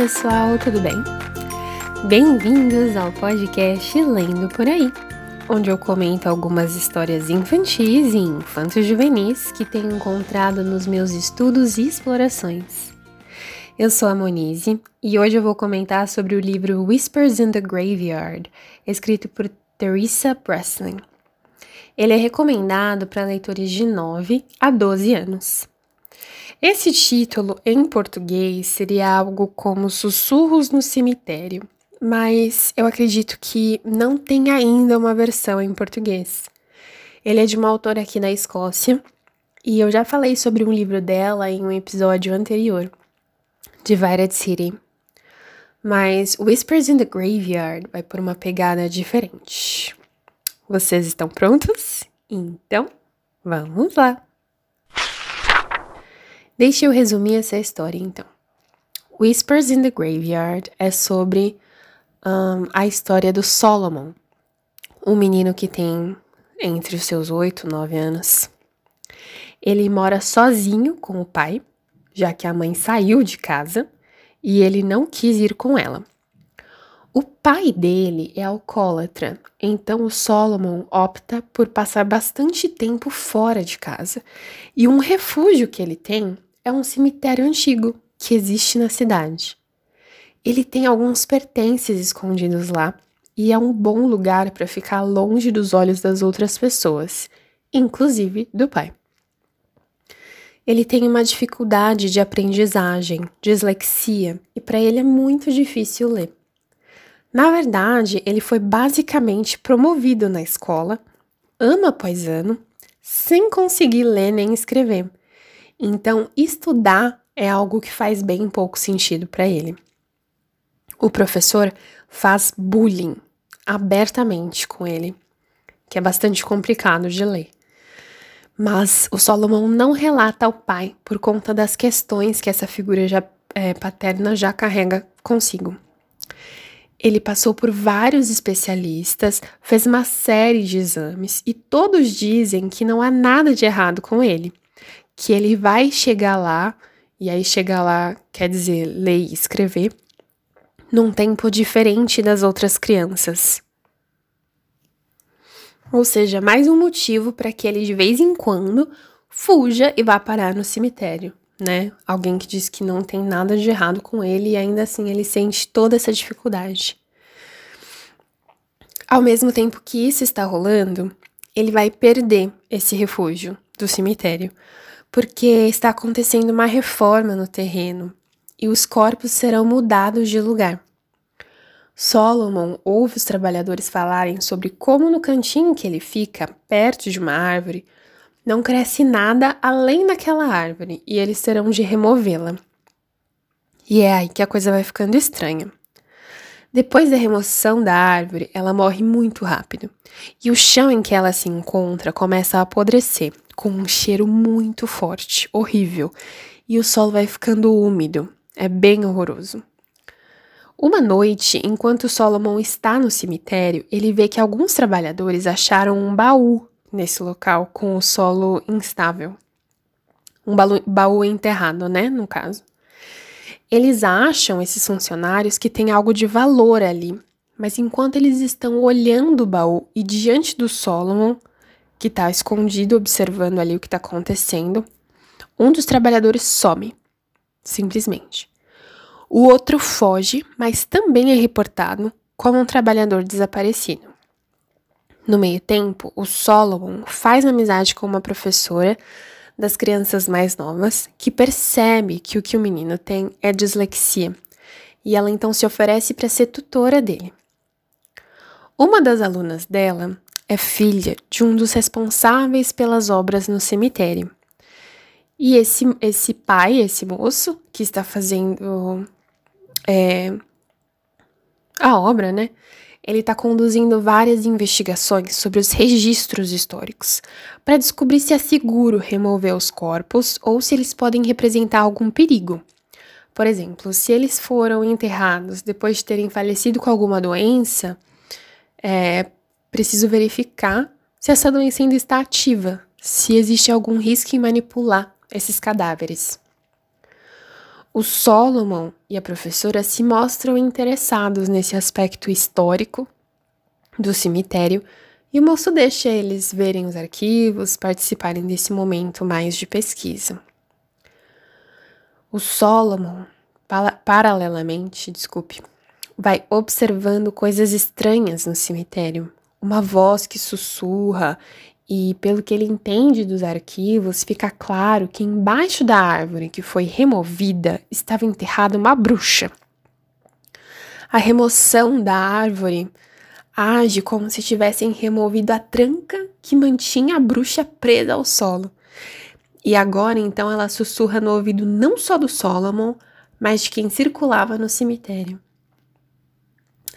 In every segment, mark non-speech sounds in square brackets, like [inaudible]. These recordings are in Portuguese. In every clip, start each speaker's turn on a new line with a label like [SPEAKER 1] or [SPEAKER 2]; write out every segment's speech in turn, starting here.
[SPEAKER 1] pessoal, tudo bem? Bem-vindos ao podcast Lendo por Aí, onde eu comento algumas histórias infantis e infantos juvenis que tenho encontrado nos meus estudos e explorações. Eu sou a Monize e hoje eu vou comentar sobre o livro Whispers in the Graveyard, escrito por Teresa Breslin. Ele é recomendado para leitores de 9 a 12 anos. Esse título em português seria algo como Sussurros no Cemitério, mas eu acredito que não tem ainda uma versão em português. Ele é de uma autora aqui da Escócia e eu já falei sobre um livro dela em um episódio anterior, Divided City. Mas Whispers in the Graveyard vai por uma pegada diferente. Vocês estão prontos? Então, vamos lá! Deixe eu resumir essa história então. Whispers in the Graveyard é sobre um, a história do Solomon, um menino que tem entre os seus oito, nove anos. Ele mora sozinho com o pai, já que a mãe saiu de casa e ele não quis ir com ela. O pai dele é alcoólatra, então o Solomon opta por passar bastante tempo fora de casa. E um refúgio que ele tem é um cemitério antigo que existe na cidade. Ele tem alguns pertences escondidos lá e é um bom lugar para ficar longe dos olhos das outras pessoas, inclusive do pai. Ele tem uma dificuldade de aprendizagem, dislexia, e para ele é muito difícil ler. Na verdade, ele foi basicamente promovido na escola, ano após ano, sem conseguir ler nem escrever então, estudar é algo que faz bem pouco sentido para ele. O professor faz bullying abertamente com ele, que é bastante complicado de ler. Mas o Solomon não relata ao pai por conta das questões que essa figura já, é, paterna já carrega consigo. Ele passou por vários especialistas, fez uma série de exames e todos dizem que não há nada de errado com ele que ele vai chegar lá, e aí chegar lá quer dizer ler e escrever, num tempo diferente das outras crianças. Ou seja, mais um motivo para que ele de vez em quando fuja e vá parar no cemitério, né? Alguém que diz que não tem nada de errado com ele e ainda assim ele sente toda essa dificuldade. Ao mesmo tempo que isso está rolando, ele vai perder esse refúgio do cemitério, porque está acontecendo uma reforma no terreno e os corpos serão mudados de lugar. Solomon ouve os trabalhadores falarem sobre como no cantinho que ele fica, perto de uma árvore, não cresce nada além daquela árvore e eles terão de removê-la. E é aí que a coisa vai ficando estranha. Depois da remoção da árvore, ela morre muito rápido, e o chão em que ela se encontra começa a apodrecer, com um cheiro muito forte, horrível, e o solo vai ficando úmido. É bem horroroso. Uma noite, enquanto Solomon está no cemitério, ele vê que alguns trabalhadores acharam um baú nesse local com o solo instável. Um baú enterrado, né? No caso. Eles acham, esses funcionários, que tem algo de valor ali, mas enquanto eles estão olhando o baú e diante do Solomon, que está escondido observando ali o que está acontecendo, um dos trabalhadores some, simplesmente. O outro foge, mas também é reportado como um trabalhador desaparecido. No meio tempo, o Solomon faz amizade com uma professora das crianças mais novas que percebe que o que o menino tem é dislexia e ela então se oferece para ser tutora dele. Uma das alunas dela é filha de um dos responsáveis pelas obras no cemitério. E esse, esse pai, esse moço, que está fazendo é, a obra, né? Ele está conduzindo várias investigações sobre os registros históricos para descobrir se é seguro remover os corpos ou se eles podem representar algum perigo. Por exemplo, se eles foram enterrados depois de terem falecido com alguma doença, é, Preciso verificar se essa doença ainda está ativa, se existe algum risco em manipular esses cadáveres. O Solomon e a professora se mostram interessados nesse aspecto histórico do cemitério e o moço deixa eles verem os arquivos, participarem desse momento mais de pesquisa. O Solomon, paralelamente, desculpe, vai observando coisas estranhas no cemitério. Uma voz que sussurra, e pelo que ele entende dos arquivos, fica claro que embaixo da árvore que foi removida estava enterrada uma bruxa. A remoção da árvore age como se tivessem removido a tranca que mantinha a bruxa presa ao solo. E agora então ela sussurra no ouvido não só do Solomon, mas de quem circulava no cemitério.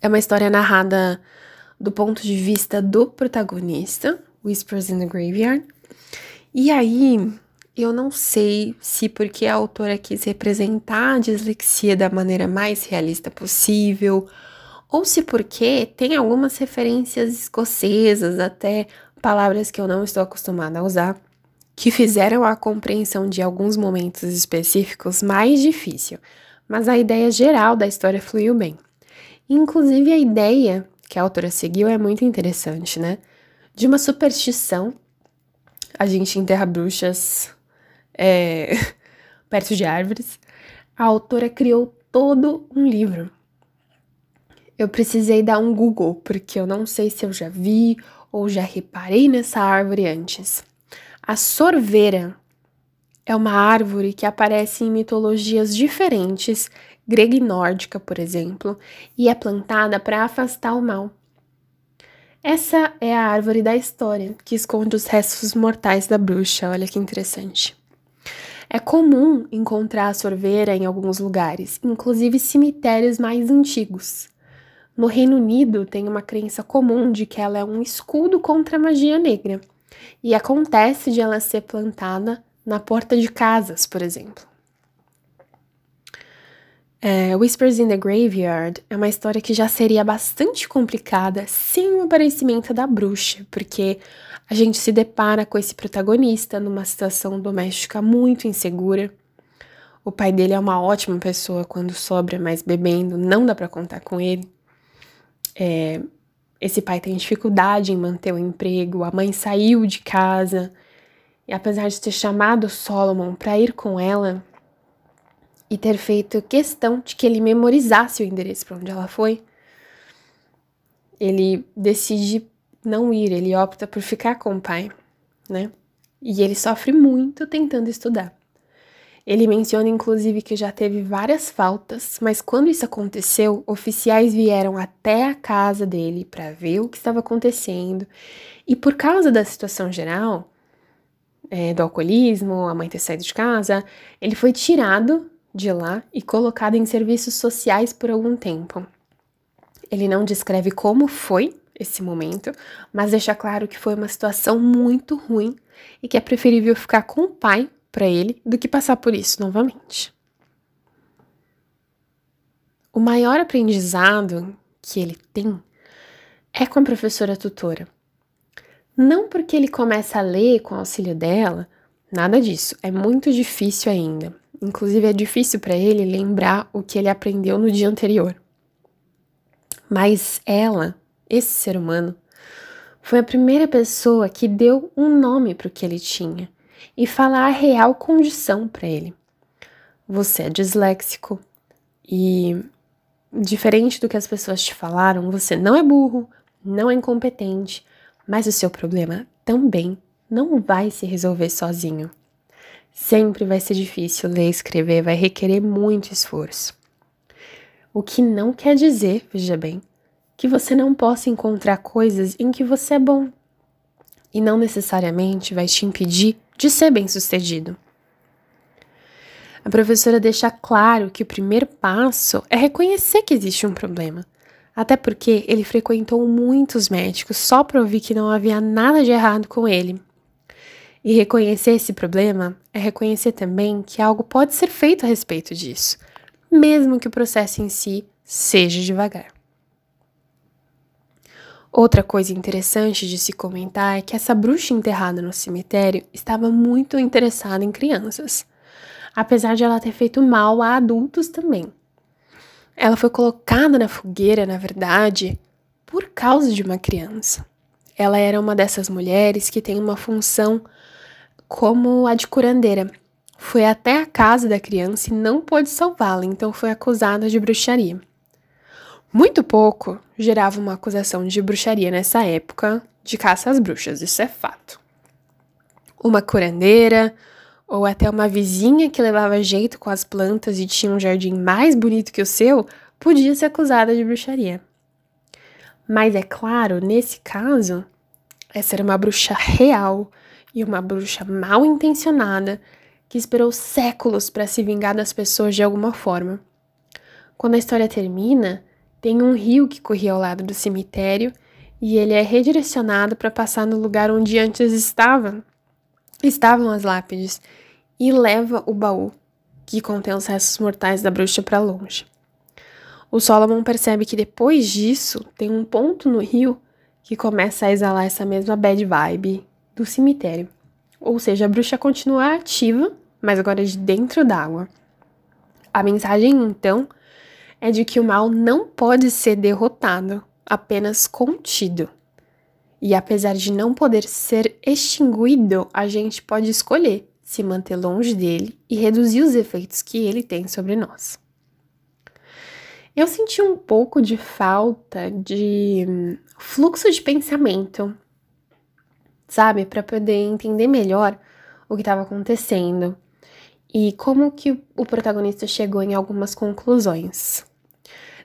[SPEAKER 1] É uma história narrada do ponto de vista do protagonista, Whispers in the Graveyard. E aí, eu não sei se porque a autora quis representar a dislexia da maneira mais realista possível, ou se porque tem algumas referências escocesas, até palavras que eu não estou acostumada a usar, que fizeram a compreensão de alguns momentos específicos mais difícil, mas a ideia geral da história fluiu bem. Inclusive, a ideia que a autora seguiu é muito interessante, né? De uma superstição, a gente enterra bruxas é, [laughs] perto de árvores, a autora criou todo um livro eu precisei dar um Google, porque eu não sei se eu já vi ou já reparei nessa árvore antes. A sorveira é uma árvore que aparece em mitologias diferentes, grega e nórdica, por exemplo, e é plantada para afastar o mal. Essa é a árvore da história, que esconde os restos mortais da bruxa, olha que interessante. É comum encontrar a sorveira em alguns lugares, inclusive cemitérios mais antigos. No Reino Unido, tem uma crença comum de que ela é um escudo contra a magia negra, e acontece de ela ser plantada na porta de casas, por exemplo. É, Whispers in the Graveyard é uma história que já seria bastante complicada sem o aparecimento da bruxa, porque a gente se depara com esse protagonista numa situação doméstica muito insegura. O pai dele é uma ótima pessoa quando sobra, mas bebendo não dá para contar com ele. É, esse pai tem dificuldade em manter o emprego, a mãe saiu de casa, e apesar de ter chamado Solomon para ir com ela e ter feito questão de que ele memorizasse o endereço para onde ela foi, ele decide não ir, ele opta por ficar com o pai, né? E ele sofre muito tentando estudar. Ele menciona inclusive que já teve várias faltas, mas quando isso aconteceu, oficiais vieram até a casa dele para ver o que estava acontecendo. E por causa da situação geral, é, do alcoolismo, a mãe ter saído de casa, ele foi tirado de lá e colocado em serviços sociais por algum tempo. Ele não descreve como foi esse momento, mas deixa claro que foi uma situação muito ruim e que é preferível ficar com o pai para ele do que passar por isso novamente. O maior aprendizado que ele tem é com a professora tutora. Não porque ele começa a ler com o auxílio dela, nada disso, é muito difícil ainda. Inclusive, é difícil para ele lembrar o que ele aprendeu no dia anterior. Mas ela, esse ser humano, foi a primeira pessoa que deu um nome para o que ele tinha e falar a real condição para ele. Você é disléxico e, diferente do que as pessoas te falaram, você não é burro, não é incompetente, mas o seu problema também não vai se resolver sozinho. Sempre vai ser difícil ler e escrever, vai requerer muito esforço. O que não quer dizer, veja bem, que você não possa encontrar coisas em que você é bom. E não necessariamente vai te impedir de ser bem-sucedido. A professora deixa claro que o primeiro passo é reconhecer que existe um problema, até porque ele frequentou muitos médicos só para ouvir que não havia nada de errado com ele. E reconhecer esse problema é reconhecer também que algo pode ser feito a respeito disso, mesmo que o processo em si seja devagar. Outra coisa interessante de se comentar é que essa bruxa enterrada no cemitério estava muito interessada em crianças. apesar de ela ter feito mal a adultos também. Ela foi colocada na fogueira, na verdade, por causa de uma criança. Ela era uma dessas mulheres que tem uma função como a de curandeira. Foi até a casa da criança e não pôde salvá-la, então foi acusada de bruxaria. Muito pouco gerava uma acusação de bruxaria nessa época de caça às bruxas, isso é fato. Uma curandeira ou até uma vizinha que levava jeito com as plantas e tinha um jardim mais bonito que o seu podia ser acusada de bruxaria. Mas é claro, nesse caso, essa era uma bruxa real e uma bruxa mal intencionada que esperou séculos para se vingar das pessoas de alguma forma. Quando a história termina, tem um rio que corria ao lado do cemitério e ele é redirecionado para passar no lugar onde antes estava, estavam as lápides e leva o baú que contém os restos mortais da bruxa para longe. O Solomon percebe que depois disso tem um ponto no rio que começa a exalar essa mesma bad vibe do cemitério. Ou seja, a bruxa continua ativa, mas agora de dentro d'água. A mensagem então é de que o mal não pode ser derrotado, apenas contido. E apesar de não poder ser extinguido, a gente pode escolher se manter longe dele e reduzir os efeitos que ele tem sobre nós. Eu senti um pouco de falta de hum, fluxo de pensamento, sabe, para poder entender melhor o que estava acontecendo e como que o protagonista chegou em algumas conclusões.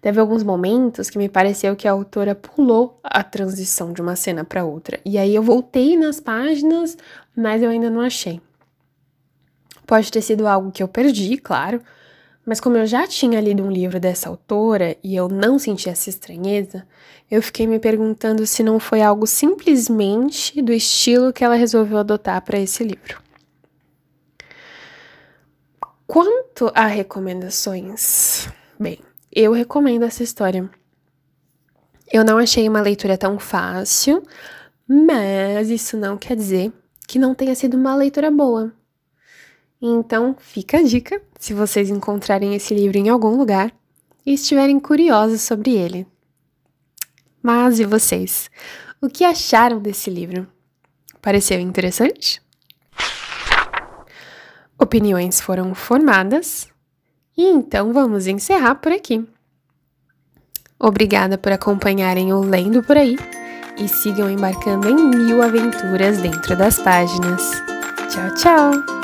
[SPEAKER 1] Teve alguns momentos que me pareceu que a autora pulou a transição de uma cena para outra. E aí eu voltei nas páginas, mas eu ainda não achei. Pode ter sido algo que eu perdi, claro, mas como eu já tinha lido um livro dessa autora e eu não senti essa estranheza, eu fiquei me perguntando se não foi algo simplesmente do estilo que ela resolveu adotar para esse livro. Quanto a recomendações, bem, eu recomendo essa história. Eu não achei uma leitura tão fácil, mas isso não quer dizer que não tenha sido uma leitura boa. Então, fica a dica se vocês encontrarem esse livro em algum lugar e estiverem curiosos sobre ele. Mas e vocês? O que acharam desse livro? Pareceu interessante? Opiniões foram formadas e então vamos encerrar por aqui. Obrigada por acompanharem o Lendo por aí e sigam embarcando em mil aventuras dentro das páginas. Tchau, tchau!